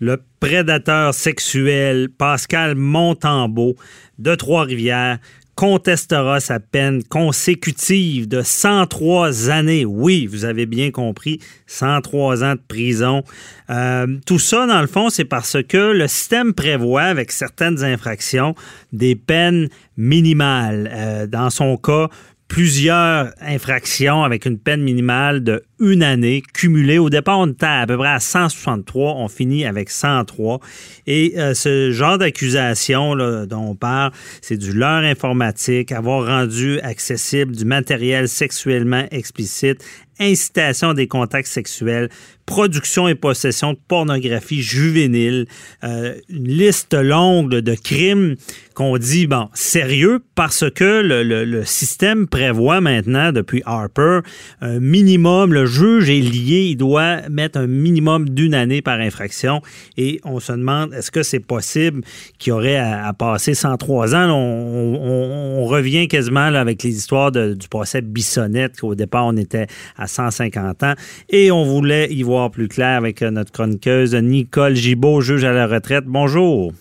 le prédateur sexuel Pascal Montembeau de Trois-Rivières contestera sa peine consécutive de 103 années. Oui, vous avez bien compris, 103 ans de prison. Euh, tout ça, dans le fond, c'est parce que le système prévoit, avec certaines infractions, des peines minimales. Euh, dans son cas, plusieurs infractions avec une peine minimale de une année cumulée. Au départ, on était à peu près à 163. On finit avec 103. Et euh, ce genre d'accusation dont on parle, c'est du leurre informatique, avoir rendu accessible du matériel sexuellement explicite, incitation des contacts sexuels, production et possession de pornographie juvénile, euh, une liste longue de crimes qu'on dit, bon, sérieux, parce que le, le, système prévoit maintenant, depuis Harper, un minimum, le juge est lié, il doit mettre un minimum d'une année par infraction, et on se demande, est-ce que c'est possible qu'il y aurait à, passer 103 ans? On, on, revient quasiment là, avec les histoires du procès Bissonnette, qu'au départ, on était à 150 ans, et on voulait y voir plus clair avec euh, notre chroniqueuse Nicole Gibault, juge à la retraite. Bonjour.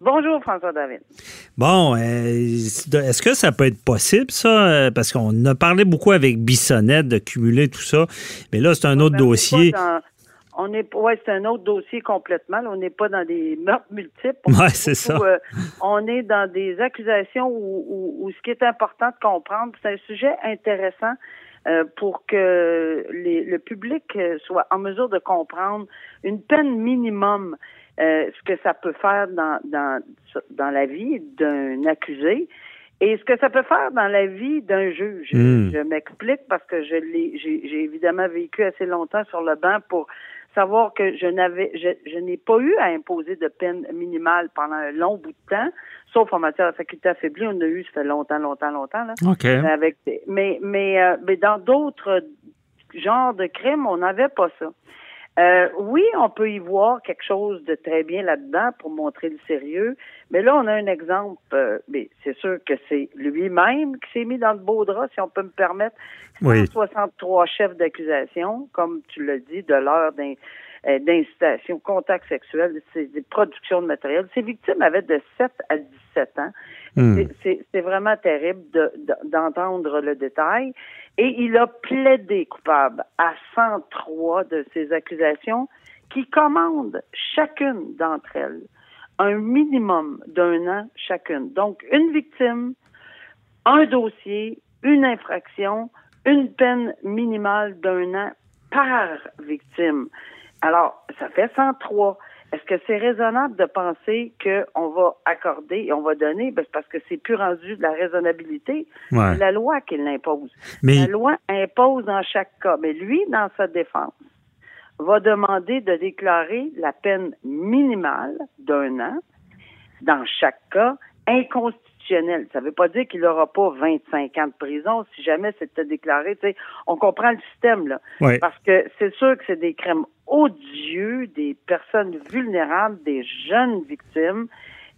Bonjour, François David. Bon, euh, est-ce que ça peut être possible, ça? Euh, parce qu'on a parlé beaucoup avec Bissonnette de cumuler tout ça, mais là, c'est un autre dossier. on est, ouais, c'est un autre dossier complètement. on n'est pas dans des meurtres multiples. Oui, c'est ça. on est dans des accusations où, ce qui est important de comprendre, c'est un sujet intéressant euh, pour que le public soit en mesure de comprendre une peine minimum, euh, ce que ça peut faire dans, dans, dans la vie d'un accusé et ce que ça peut faire dans la vie d'un juge. Hmm. Je m'explique parce que je l'ai, j'ai évidemment vécu assez longtemps sur le banc pour savoir que je n'avais, je, n'ai pas eu à imposer de peine minimale pendant un long bout de temps, sauf en matière de faculté affaiblie, on a eu, ça fait longtemps, longtemps, longtemps, là. OK. Avec, mais, mais, euh, mais dans d'autres genres de crimes, on n'avait pas ça. Euh, oui, on peut y voir quelque chose de très bien là-dedans pour montrer le sérieux, mais là, on a un exemple, euh, mais c'est sûr que c'est lui-même qui s'est mis dans le beau drap, si on peut me permettre. 163 chefs d'accusation, comme tu l'as dit, de l'heure euh, d'incitation, contact sexuel, c'est des productions de matériel. Ces victimes avaient de 7 à 17 ans. Hmm. C'est vraiment terrible d'entendre le détail. Et il a plaidé coupable à 103 de ces accusations qui commandent chacune d'entre elles un minimum d'un an chacune. Donc, une victime, un dossier, une infraction, une peine minimale d'un an par victime. Alors, ça fait 103. Est-ce que c'est raisonnable de penser qu'on va accorder et on va donner? Ben, parce que c'est plus rendu de la raisonnabilité. C'est la loi qui l'impose. La loi impose dans chaque cas. Mais lui, dans sa défense, va demander de déclarer la peine minimale d'un an dans chaque cas inconstitutionnelle ça ne veut pas dire qu'il n'aura pas 25 ans de prison si jamais c'était déclaré. on comprend le système, là. Parce que c'est sûr que c'est des crimes odieux, des personnes vulnérables, des jeunes victimes.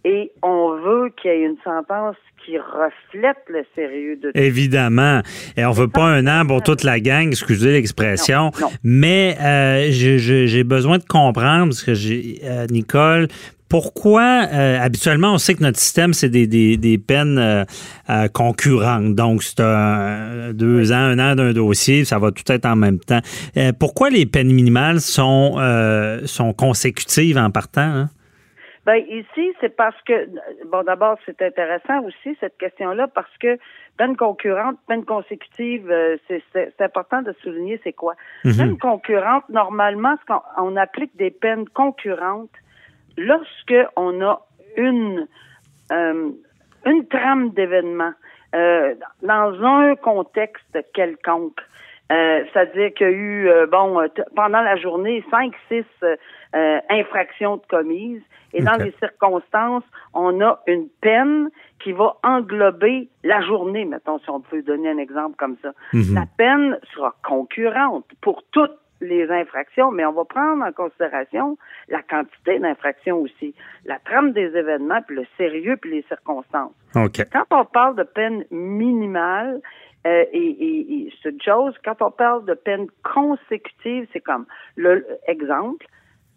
Et on veut qu'il y ait une sentence qui reflète le sérieux de tout. Évidemment. Et on veut pas un an pour toute la gang, excusez l'expression. Mais euh, j'ai besoin de comprendre, parce que j'ai euh, Nicole, pourquoi, euh, habituellement, on sait que notre système, c'est des, des, peines euh, euh, concurrentes. Donc, c'est deux ans, un an d'un dossier, ça va tout être en même temps. pourquoi les peines minimales sont, sont consécutives en partant? Hein? Ben, ici, c'est parce que, bon, d'abord, c'est intéressant aussi, cette question-là, parce que peine concurrente, peine consécutive, c'est important de souligner c'est quoi. Mm-hmm. Peine concurrente, normalement, on applique des peines concurrentes lorsque on a une euh, une trame d'événements euh, dans un contexte quelconque, euh, c'est-à-dire qu'il y a eu bon pendant la journée cinq six infractions de commises et dans les circonstances, on a une peine qui va englober la journée, mettons si on peut donner un exemple comme ça. Mhm. La peine sera concurrente pour toutes les infractions, mais on va prendre en considération la quantité d'infractions aussi, la trame des événements, puis le sérieux, puis les circonstances. Quand on parle de peine minimale, euh, et, c'est une chose, quand on parle de peine consécutive, c'est comme le exemple,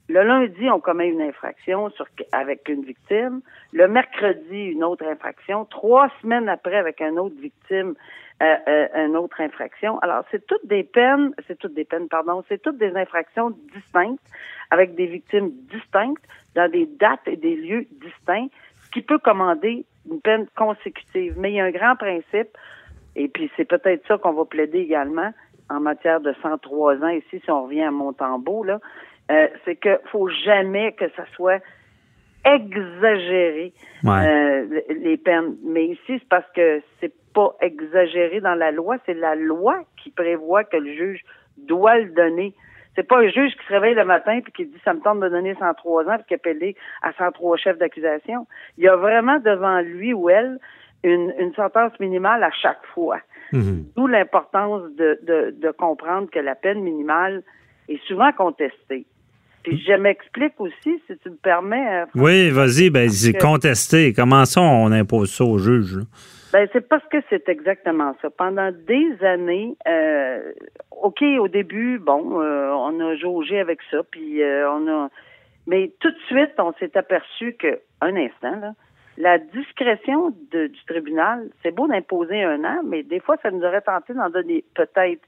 Le lundi, on commet une infraction sur, avec une victime. Le mercredi, une autre infraction. Trois semaines après, avec une autre victime, euh, euh, une autre infraction. Alors, c'est toutes des peines, c'est toutes des peines, pardon, c'est toutes des infractions distinctes, avec des victimes distinctes, dans des dates et des lieux distincts, ce qui peut commander une peine consécutive. Mais il y a un grand principe, et puis c'est peut-être ça qu'on va plaider également en matière de 103 ans ici, si on revient à Montembeau, là, euh, c'est que faut jamais que ça soit exagéré euh, les peines. Mais ici, c'est parce que c'est pas exagéré dans la loi, c'est la loi qui prévoit que le juge doit le donner. C'est pas un juge qui se réveille le matin puis qui dit ça me tente de donner 103 ans puis qui appelle à 103 chefs d'accusation. Il y a vraiment devant lui ou elle une, une sentence minimale à chaque fois. Mhm. D'où l'importance de, de, de comprendre que la peine minimale est souvent contestée. Puis je m'explique aussi, si tu me permets. Euh, oui, vas-y, ben c'est contesté. Comment ça, on impose ça au juge? Ben, c'est parce que c'est exactement ça. Pendant des années, euh, OK, au début, bon, euh, on a jaugé avec ça, puis on a. Mais tout de suite, on s'est aperçu que, un instant, là, la discrétion du tribunal, c'est beau d'imposer un an, mais des fois, ça nous aurait tenté d'en donner peut-être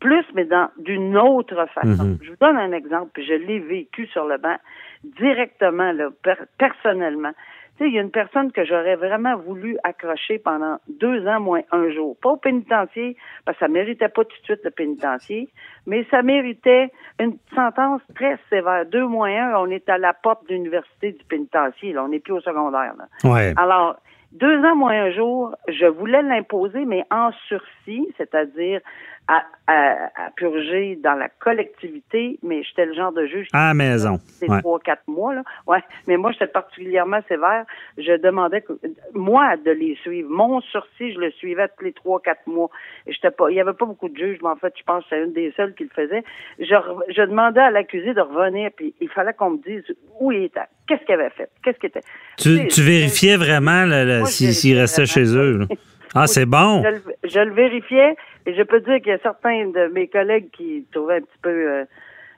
plus, mais dans d'une autre façon. Mhm. Je vous donne un exemple, puis je l'ai vécu sur le banc directement, là, personnellement. Tu sais, il y a une personne que j'aurais vraiment voulu accrocher pendant deux ans moins un jour. Pas au pénitencier, parce que ça méritait pas tout de suite le pénitencier, mais ça méritait une sentence très sévère. Deux moins un, on est à la porte de l'université du pénitencier, là. On n'est plus au secondaire, là. Ouais. Alors, deux ans moins un jour, je voulais l'imposer, mais en sursis, c'est-à-dire à, à, purger dans la collectivité, mais j'étais le genre de juge. À la maison. C'est trois, quatre mois, là. Ouais. Mais moi, j'étais particulièrement sévère. Je demandais que, moi, de les suivre. Mon sursis, je le suivais tous les trois, quatre mois. J'étais pas, il y avait pas beaucoup de juges, mais en fait, je pense que c'est une des seules qui le faisait. Je, je demandais à l'accusé de revenir, puis il fallait qu'on me dise où il était, qu'est-ce qu'il avait fait, qu'est-ce qu'il était. Tu, tu, vérifiais vraiment s'il restait chez eux. Ah, c'est bon. Je, le vérifiais et je peux dire qu'il y a certains de mes collègues qui trouvaient un petit peu euh,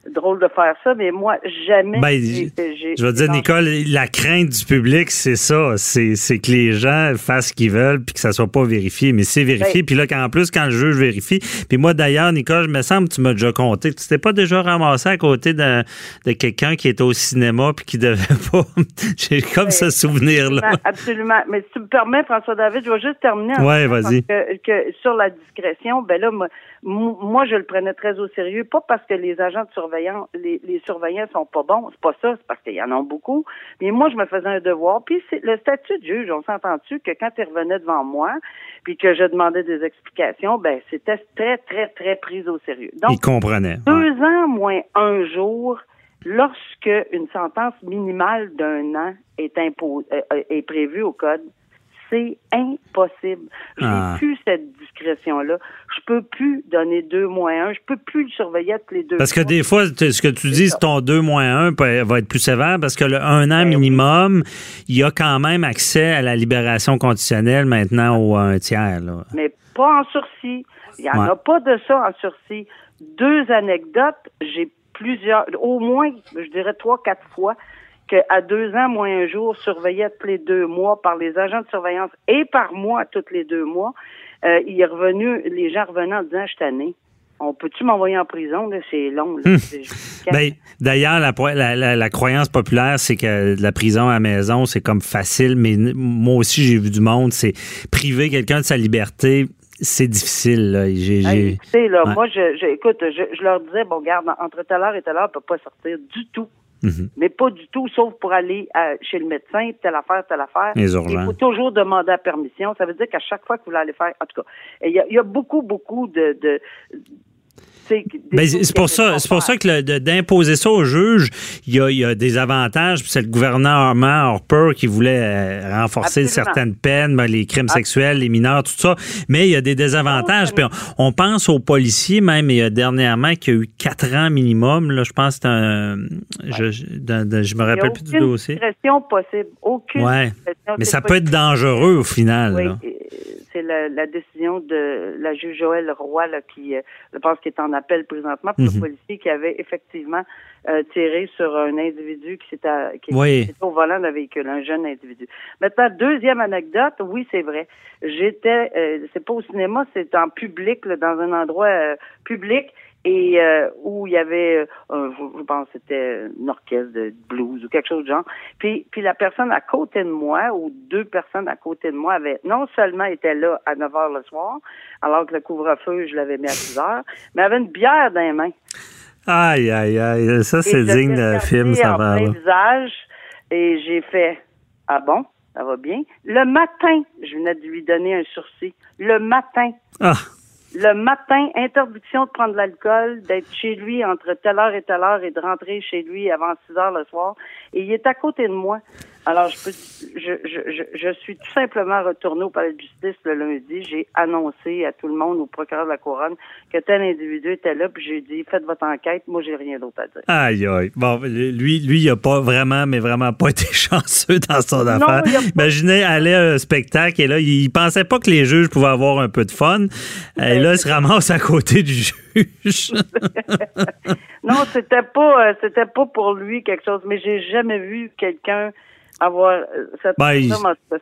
drôle de faire ça, mais moi, jamais. Ben, je veux dire, Nicole, la crainte du public, c'est ça. C'est que les gens fassent ce qu'ils veulent puis que ça soit pas vérifié. Mais c'est vérifié. Ben puis là, en plus, quand le juge vérifie. Puis moi, d'ailleurs, Nicole, je me semble que tu m'as déjà compté. Tu t'es pas déjà ramassé à côté de, de quelqu'un qui était au cinéma puis qui devait pas. J'ai comme ben, ce souvenir-là. Absolument. Mais si tu me permets, François-David, je vais juste terminer. Oui, vas-y. Que, que, sur la discrétion, ben là, moi, moi, je le prenais très au sérieux, pas parce que les agents de surveillance, les, les surveillants sont pas bons, c'est pas ça, c'est parce qu'il y en a beaucoup. Mais moi, je me faisais un devoir. Puis c'est le statut de juge, on s'entend-tu que quand il revenait devant moi, puis que je demandais des explications, ben c'était très, très, très pris au sérieux. Donc, il comprenait. Deux ans moins un jour, lorsque une sentence minimale d'un an est, imposée, euh, est prévue au code, c'est impossible. J'ai ah. plus cette discrétion-là. Je peux plus donner deux moins un. Je peux plus le surveiller tous les deux. Parce que des fois, ce que tu dis, ton deux moins un va être plus sévère parce que le un an ben minimum, il y a quand même accès à la libération conditionnelle maintenant au un tiers. Mais pas en sursis. Il n'y en a pas de ça en sursis. Deux anecdotes. J'ai plusieurs, au moins, je dirais trois, quatre fois, qu'à deux ans moins un jour, surveillé tous les deux mois par les agents de surveillance et par moi tous les deux mois, euh, il est revenu, les gens revenaient en disant, je tanné. On peut-tu m'envoyer en prison? C'est long. Hum. Ben, D'ailleurs, la, la, croyance populaire, c'est que la prison à la maison, c'est comme facile, mais moi aussi, j'ai vu du monde, c'est priver quelqu'un de sa liberté, c'est difficile. Là. là, Moi, je, écoute, je, leur disais, bon, garde, entre telle heure et telle heure, on ne peut pas sortir du tout. Mhm. Mais pas du tout, sauf pour aller chez le médecin, telle affaire, telle affaire. Il faut toujours demander la permission. Ça veut dire qu'à chaque fois que vous allez faire, en tout cas, il y a, beaucoup, beaucoup de, ben, c'est pour ça, c'est pour ça que d'imposer ça au juge, il y a, des avantages. C'est le gouvernement Harper qui voulait euh, renforcer certaines peines, ben, les crimes sexuels, les mineurs, tout ça. Mais il y a des désavantages. on, pense aux policiers même. Il y a dernièrement qu'il y a eu quatre ans minimum. Là, je pense que c'est un. Je, je, me rappelle plus du dossier. Aucune possible. Aucune. Ouais. Mais ça peut être dangereux au final. Oui. C'est la, décision de la juge Joël Roy là, qui, euh, je pense, qui est en appel présentement pour le mhm. policier qui avait effectivement euh, tiré sur un individu qui s'était qui était au volant d'un véhicule, un jeune individu. Maintenant, deuxième anecdote, oui, c'est vrai. J'étais, euh, c'est pas au cinéma, c'est en public, dans un endroit public et euh, où il y avait, euh, je, pense que c'était une orchestre de blues ou quelque chose de genre. Puis, puis la personne à côté de moi, ou deux personnes à côté de moi, avaient non seulement été là à 9 heures le soir, alors que le couvre-feu, je l'avais mis à 10 heures, mais avait une bière dans les mains. Aïe, aïe, aïe, ça c'est digne de film, ça va. visage, et j'ai fait, ah bon, ça va bien. Le matin, je venais de lui donner un sursis. Le matin. Ah. Le matin, interdiction de prendre l'alcool, d'être chez lui entre telle heure et telle heure et de rentrer chez lui avant 6 heures le soir. Et il est à côté de moi. Alors, je, peux, je, je, je, suis tout simplement retourné au palais de justice le lundi. J'ai annoncé à tout le monde, au procureur de la Couronne, que tel individu était là, puis j'ai dit, faites votre enquête, moi, j'ai rien d'autre à dire. Aïe, aïe. Bon, lui, lui, il a pas vraiment, mais vraiment pas été chanceux dans son affaire. Imaginez aller à un spectacle et là, il pensait pas que les juges pouvaient avoir un peu de fun. Et là, il se ramasse à côté du juge. non, c'était pas, euh, c'était pas pour lui quelque chose, mais j'ai jamais vu quelqu'un avoir euh, cette ben,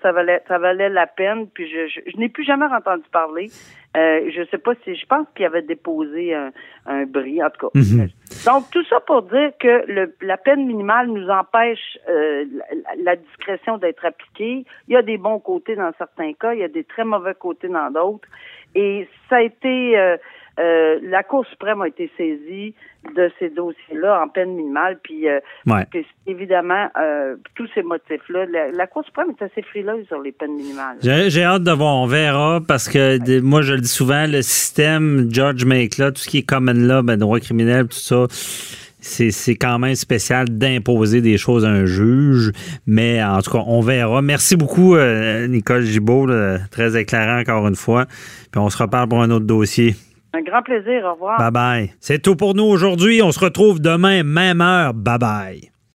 ça, valait ça valait la peine puis je je, n'ai plus jamais entendu parler. Euh, je sais pas si je pense qu'il avait déposé un, un bris en tout cas. Mhm. donc tout ça pour dire que le, la peine minimale nous empêche euh, la, discrétion d'être appliquée. Il y a des bons côtés dans certains cas il y a des très mauvais côtés dans d'autres. Et ça a été euh, euh, la Cour suprême a été saisie de ces dossiers-là en peine minimale, puis euh, évidemment, euh, tous ces motifs-là, la, Cour suprême est assez frileuse sur les peines minimales. J'ai hâte de voir, on verra, parce que moi, je le dis souvent, le système George Make, là, tout ce qui est common law, ben, droit criminel, tout ça, c'est quand même spécial d'imposer des choses à un juge, mais en tout cas, on verra. Merci beaucoup, Nicole Gibault, très éclairant encore une fois. Puis on se reparle pour un autre dossier. Un grand plaisir. Au revoir. Bye bye. C'est tout pour nous aujourd'hui. On se retrouve demain, même heure. Bye bye.